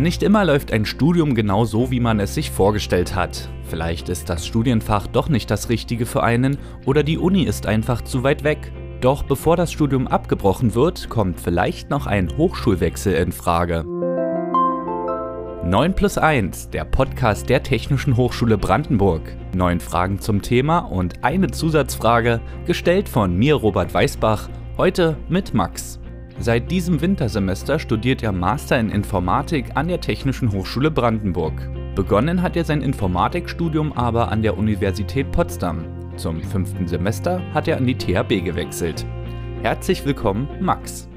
Nicht immer läuft ein Studium genau so, wie man es sich vorgestellt hat. Vielleicht ist das Studienfach doch nicht das Richtige für einen oder die Uni ist einfach zu weit weg. Doch bevor das Studium abgebrochen wird, kommt vielleicht noch ein Hochschulwechsel in Frage. 9 plus 1, der Podcast der Technischen Hochschule Brandenburg. Neun Fragen zum Thema und eine Zusatzfrage, gestellt von mir, Robert Weißbach, heute mit Max. Seit diesem Wintersemester studiert er Master in Informatik an der Technischen Hochschule Brandenburg. Begonnen hat er sein Informatikstudium aber an der Universität Potsdam. Zum fünften Semester hat er an die THB gewechselt. Herzlich willkommen, Max.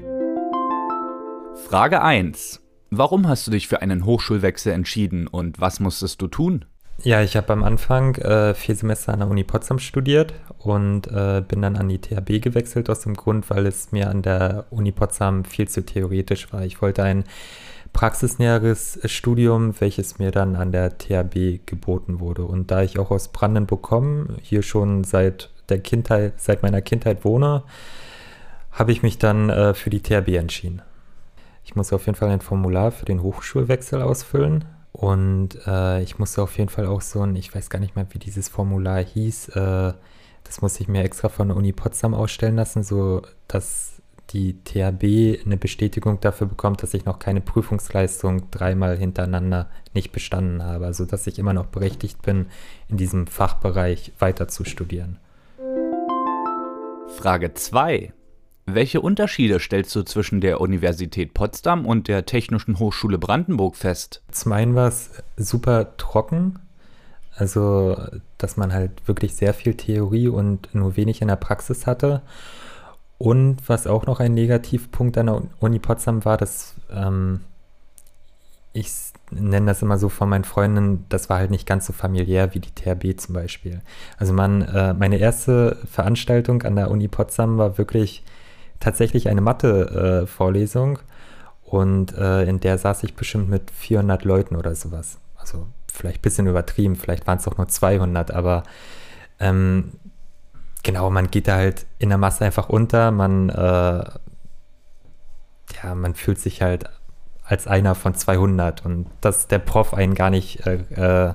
Frage 1. Warum hast du dich für einen Hochschulwechsel entschieden und was musstest du tun? Ja, ich habe am Anfang äh, vier Semester an der Uni Potsdam studiert und äh, bin dann an die THB gewechselt aus dem Grund, weil es mir an der Uni Potsdam viel zu theoretisch war. Ich wollte ein praxisnäheres Studium, welches mir dann an der THB geboten wurde. Und da ich auch aus Brandenburg komme, hier schon seit der Kindheit, seit meiner Kindheit wohne, habe ich mich dann äh, für die THB entschieden. Ich muss auf jeden Fall ein Formular für den Hochschulwechsel ausfüllen. Und äh, ich musste auf jeden Fall auch so ein, ich weiß gar nicht mehr, wie dieses Formular hieß, äh, das musste ich mir extra von der Uni Potsdam ausstellen lassen, so dass die THB eine Bestätigung dafür bekommt, dass ich noch keine Prüfungsleistung dreimal hintereinander nicht bestanden habe, also dass ich immer noch berechtigt bin, in diesem Fachbereich weiter zu studieren. Frage 2. Welche Unterschiede stellst du zwischen der Universität Potsdam und der Technischen Hochschule Brandenburg fest? Zum einen war es super trocken, also dass man halt wirklich sehr viel Theorie und nur wenig in der Praxis hatte. Und was auch noch ein Negativpunkt an der Uni Potsdam war, dass ähm, ich nenne das immer so von meinen Freunden, das war halt nicht ganz so familiär wie die THB zum Beispiel. Also man, äh, meine erste Veranstaltung an der Uni Potsdam war wirklich tatsächlich eine Mathe-Vorlesung und äh, in der saß ich bestimmt mit 400 Leuten oder sowas. Also vielleicht ein bisschen übertrieben, vielleicht waren es auch nur 200, aber ähm, genau, man geht da halt in der Masse einfach unter, man, äh, ja, man fühlt sich halt als einer von 200 und dass der Prof einen gar nicht äh, äh,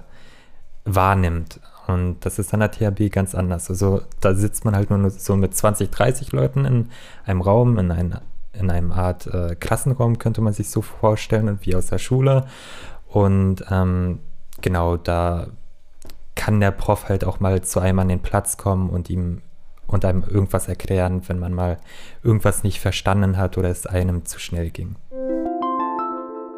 wahrnimmt. Und das ist an der THB ganz anders. Also da sitzt man halt nur so mit 20, 30 Leuten in einem Raum, in, ein, in einem Art äh, Klassenraum, könnte man sich so vorstellen, wie aus der Schule. Und ähm, genau, da kann der Prof halt auch mal zu einem an den Platz kommen und ihm und einem irgendwas erklären, wenn man mal irgendwas nicht verstanden hat oder es einem zu schnell ging.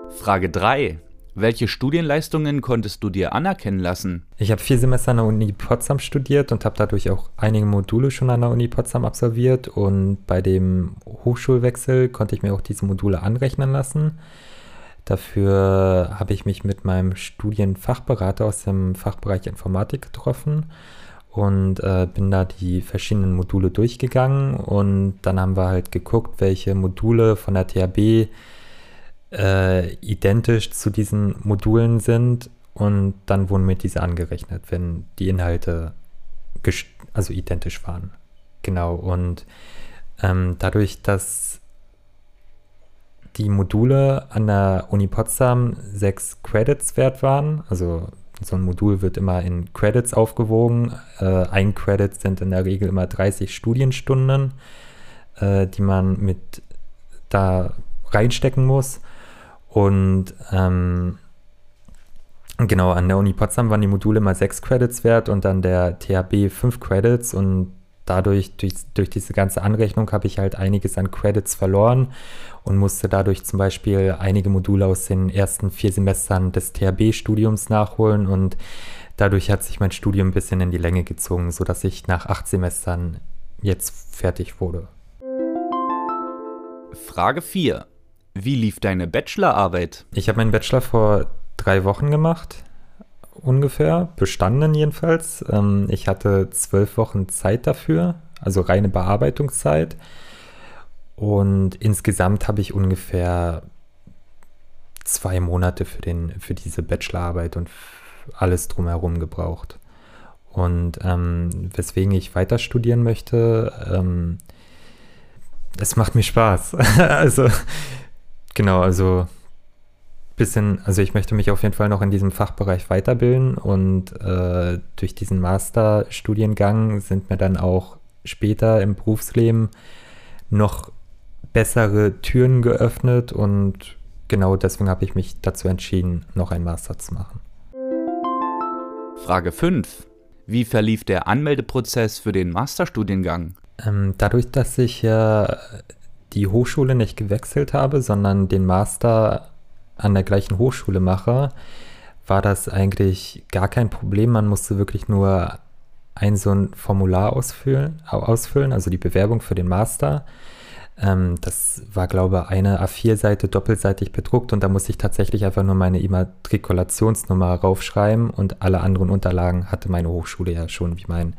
Frage 3. Welche Studienleistungen konntest du dir anerkennen lassen? Ich habe vier Semester an der Uni Potsdam studiert und habe dadurch auch einige Module schon an der Uni Potsdam absolviert. Und bei dem Hochschulwechsel konnte ich mir auch diese Module anrechnen lassen. Dafür habe ich mich mit meinem Studienfachberater aus dem Fachbereich Informatik getroffen und äh, bin da die verschiedenen Module durchgegangen. Und dann haben wir halt geguckt, welche Module von der THB äh, identisch zu diesen Modulen sind und dann wurden mir diese angerechnet, wenn die Inhalte also identisch waren. Genau, und ähm, dadurch, dass die Module an der Uni Potsdam sechs Credits wert waren, also so ein Modul wird immer in Credits aufgewogen. Äh, ein Credit sind in der Regel immer 30 Studienstunden, äh, die man mit da reinstecken muss. Und ähm, genau, an der Uni Potsdam waren die Module mal sechs Credits wert und an der THB fünf Credits und dadurch, durch, durch diese ganze Anrechnung habe ich halt einiges an Credits verloren und musste dadurch zum Beispiel einige Module aus den ersten vier Semestern des THB-Studiums nachholen und dadurch hat sich mein Studium ein bisschen in die Länge gezogen, sodass ich nach acht Semestern jetzt fertig wurde. Frage 4. Wie lief deine Bachelorarbeit? Ich habe meinen Bachelor vor drei Wochen gemacht, ungefähr, bestanden jedenfalls. Ähm, ich hatte zwölf Wochen Zeit dafür, also reine Bearbeitungszeit. Und insgesamt habe ich ungefähr zwei Monate für, den, für diese Bachelorarbeit und alles drumherum gebraucht. Und ähm, weswegen ich weiter studieren möchte, ähm, es macht mir Spaß. also Genau, also bisschen, also ich möchte mich auf jeden Fall noch in diesem Fachbereich weiterbilden und äh, durch diesen Masterstudiengang sind mir dann auch später im Berufsleben noch bessere Türen geöffnet und genau deswegen habe ich mich dazu entschieden, noch einen Master zu machen. Frage 5. Wie verlief der Anmeldeprozess für den Masterstudiengang? Ähm, dadurch, dass ich ja die Hochschule nicht gewechselt habe, sondern den Master an der gleichen Hochschule mache, war das eigentlich gar kein Problem. Man musste wirklich nur ein so ein Formular ausfüllen, ausfüllen also die Bewerbung für den Master. Ähm, das war, glaube ich, eine A4-Seite doppelseitig bedruckt und da musste ich tatsächlich einfach nur meine Immatrikulationsnummer raufschreiben und alle anderen Unterlagen hatte meine Hochschule ja schon, wie mein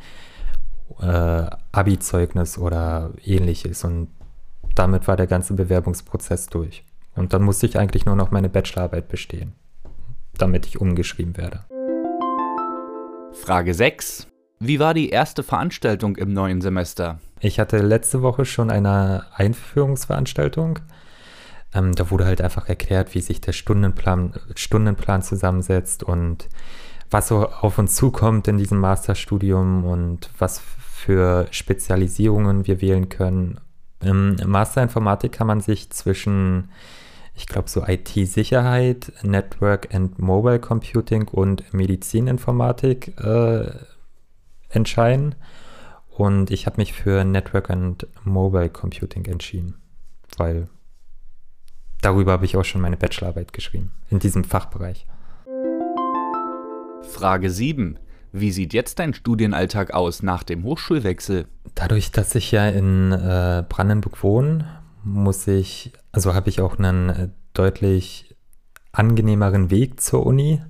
äh, Abi-Zeugnis oder ähnliches. Und damit war der ganze Bewerbungsprozess durch. Und dann musste ich eigentlich nur noch meine Bachelorarbeit bestehen, damit ich umgeschrieben werde. Frage 6. Wie war die erste Veranstaltung im neuen Semester? Ich hatte letzte Woche schon eine Einführungsveranstaltung. Ähm, da wurde halt einfach erklärt, wie sich der Stundenplan, Stundenplan zusammensetzt und was so auf uns zukommt in diesem Masterstudium und was für Spezialisierungen wir wählen können. Im Master Informatik kann man sich zwischen ich glaube, so IT-Sicherheit, Network and Mobile Computing und Medizininformatik äh, entscheiden. Und ich habe mich für Network and Mobile Computing entschieden, weil darüber habe ich auch schon meine Bachelorarbeit geschrieben, in diesem Fachbereich. Frage 7. Wie sieht jetzt dein Studienalltag aus nach dem Hochschulwechsel? Dadurch, dass ich ja in äh, Brandenburg wohne, muss ich, also habe ich auch einen äh, deutlich angenehmeren Weg zur Uni.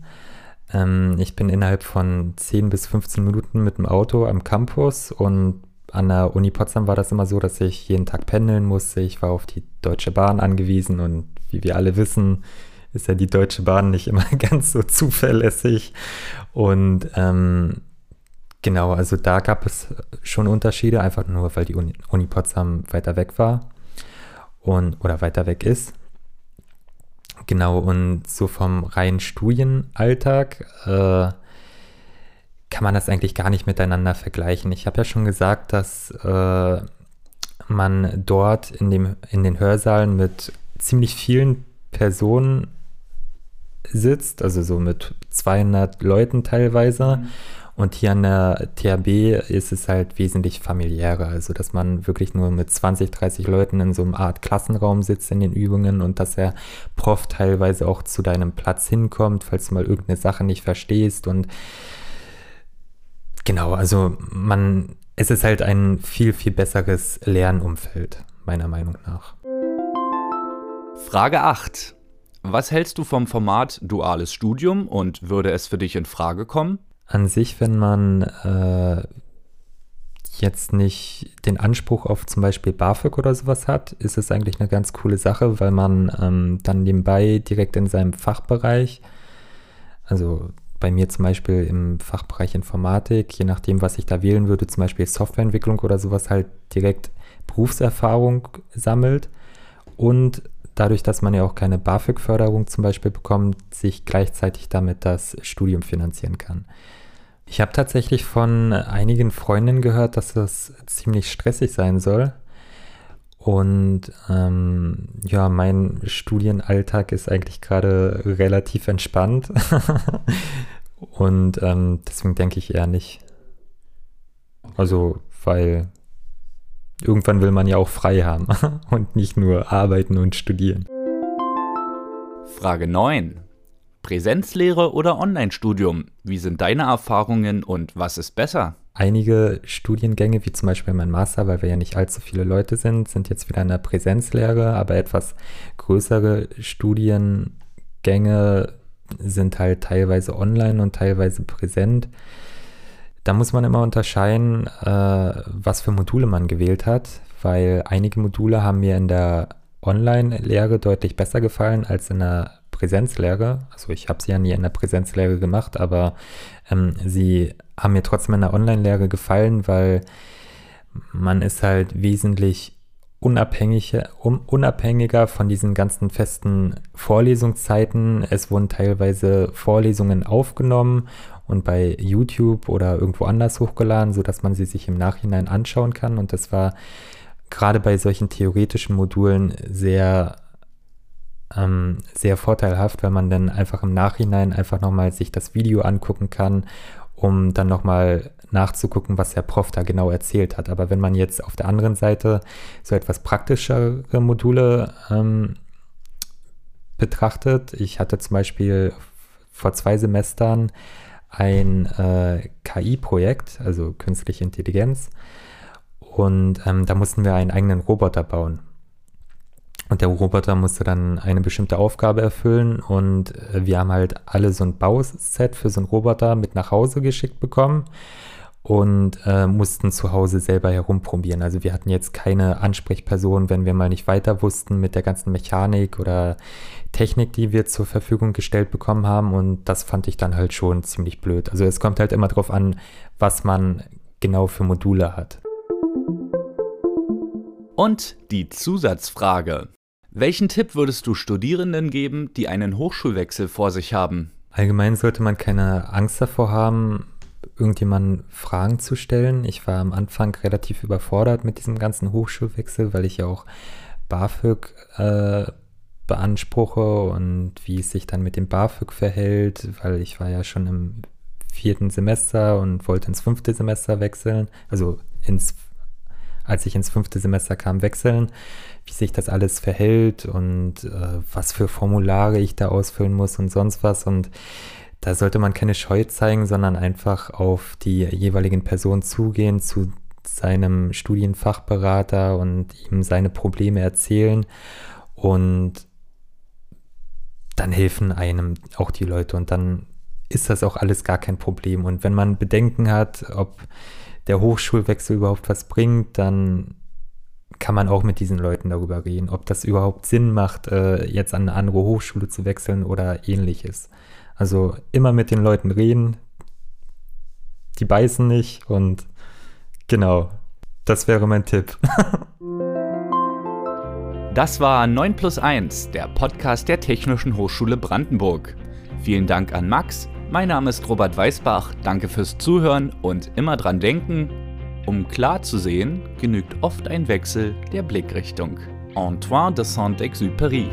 Ähm, ich bin innerhalb von 10 bis 15 Minuten mit dem Auto am Campus und an der Uni Potsdam war das immer so, dass ich jeden Tag pendeln musste. Ich war auf die Deutsche Bahn angewiesen und wie wir alle wissen, ist ja die Deutsche Bahn nicht immer ganz so zuverlässig. Und ähm, genau, also da gab es schon Unterschiede, einfach nur weil die Uni, Uni Potsdam weiter weg war und oder weiter weg ist. Genau, und so vom reinen Studienalltag äh, kann man das eigentlich gar nicht miteinander vergleichen. Ich habe ja schon gesagt, dass äh, man dort in, dem, in den Hörsaalen mit ziemlich vielen Personen sitzt, also so mit 200 Leuten teilweise. Mhm. Und hier an der THB ist es halt wesentlich familiärer, also dass man wirklich nur mit 20, 30 Leuten in so einem Art Klassenraum sitzt in den Übungen und dass der Prof teilweise auch zu deinem Platz hinkommt, falls du mal irgendeine Sache nicht verstehst. Und genau, also man, es ist halt ein viel, viel besseres Lernumfeld, meiner Meinung nach. Frage 8. Was hältst du vom Format duales Studium und würde es für dich in Frage kommen? an sich, wenn man äh, jetzt nicht den Anspruch auf zum Beispiel BAföG oder sowas hat, ist es eigentlich eine ganz coole Sache, weil man ähm, dann nebenbei direkt in seinem Fachbereich, also bei mir zum Beispiel im Fachbereich Informatik, je nachdem, was ich da wählen würde, zum Beispiel Softwareentwicklung oder sowas, halt direkt Berufserfahrung sammelt und dadurch, dass man ja auch keine BAföG-Förderung zum Beispiel bekommt, sich gleichzeitig damit das Studium finanzieren kann. Ich habe tatsächlich von einigen Freundinnen gehört, dass das ziemlich stressig sein soll. Und ähm, ja, mein Studienalltag ist eigentlich gerade relativ entspannt. Und ähm, deswegen denke ich eher nicht. Also, weil irgendwann will man ja auch frei haben und nicht nur arbeiten und studieren. Frage 9. Präsenzlehre oder Online-Studium? Wie sind deine Erfahrungen und was ist besser? Einige Studiengänge, wie zum Beispiel mein Master, weil wir ja nicht allzu viele Leute sind, sind jetzt wieder in der Präsenzlehre, aber etwas größere Studiengänge sind halt teilweise online und teilweise präsent. Da muss man immer unterscheiden, äh, was für Module man gewählt hat, weil einige Module haben mir in der Online-Lehre deutlich besser gefallen als in der Präsenzlehre. Also ich habe sie ja nie in der Präsenzlehre gemacht, aber ähm, sie haben mir trotzdem in der Online-Lehre gefallen, weil man ist halt wesentlich unabhängig, um, unabhängiger von diesen ganzen festen Vorlesungszeiten. Es wurden teilweise Vorlesungen aufgenommen und bei YouTube oder irgendwo anders hochgeladen, sodass man sie sich im Nachhinein anschauen kann. Und das war gerade bei solchen theoretischen Modulen sehr, ähm, sehr vorteilhaft, weil man dann einfach im Nachhinein einfach nochmal sich das Video angucken kann, um dann nochmal nachzugucken, was der Prof da genau erzählt hat. Aber wenn man jetzt auf der anderen Seite so etwas praktischere Module ähm, betrachtet, ich hatte zum Beispiel vor zwei Semestern ein äh, KI-Projekt, also künstliche Intelligenz, und ähm, da mussten wir einen eigenen Roboter bauen. Und der Roboter musste dann eine bestimmte Aufgabe erfüllen. Und äh, wir haben halt alle so ein Bauset für so einen Roboter mit nach Hause geschickt bekommen und äh, mussten zu Hause selber herumprobieren. Also wir hatten jetzt keine Ansprechperson, wenn wir mal nicht weiter wussten mit der ganzen Mechanik oder Technik, die wir zur Verfügung gestellt bekommen haben. Und das fand ich dann halt schon ziemlich blöd. Also es kommt halt immer darauf an, was man genau für Module hat. Und die Zusatzfrage. Welchen Tipp würdest du Studierenden geben, die einen Hochschulwechsel vor sich haben? Allgemein sollte man keine Angst davor haben, irgendjemanden Fragen zu stellen. Ich war am Anfang relativ überfordert mit diesem ganzen Hochschulwechsel, weil ich ja auch BAföG äh, beanspruche und wie es sich dann mit dem BAföG verhält, weil ich war ja schon im vierten Semester und wollte ins fünfte Semester wechseln, also ins, als ich ins fünfte Semester kam, wechseln, wie sich das alles verhält und äh, was für Formulare ich da ausfüllen muss und sonst was und da sollte man keine Scheu zeigen, sondern einfach auf die jeweiligen Personen zugehen, zu seinem Studienfachberater und ihm seine Probleme erzählen und dann helfen einem auch die Leute und dann ist das auch alles gar kein Problem. Und wenn man Bedenken hat, ob der Hochschulwechsel überhaupt was bringt, dann kann man auch mit diesen Leuten darüber reden, ob das überhaupt Sinn macht, äh, jetzt an eine andere Hochschule zu wechseln oder ähnliches. Also immer mit den Leuten reden. Die beißen nicht und genau, das wäre mein Tipp. das war 9 plus 1, der Podcast der Technischen Hochschule Brandenburg. Vielen Dank an Max. Mein Name ist Robert Weißbach. Danke fürs Zuhören und immer dran denken, um klar zu sehen, genügt oft ein Wechsel der Blickrichtung. Antoine de Saint-Exupéry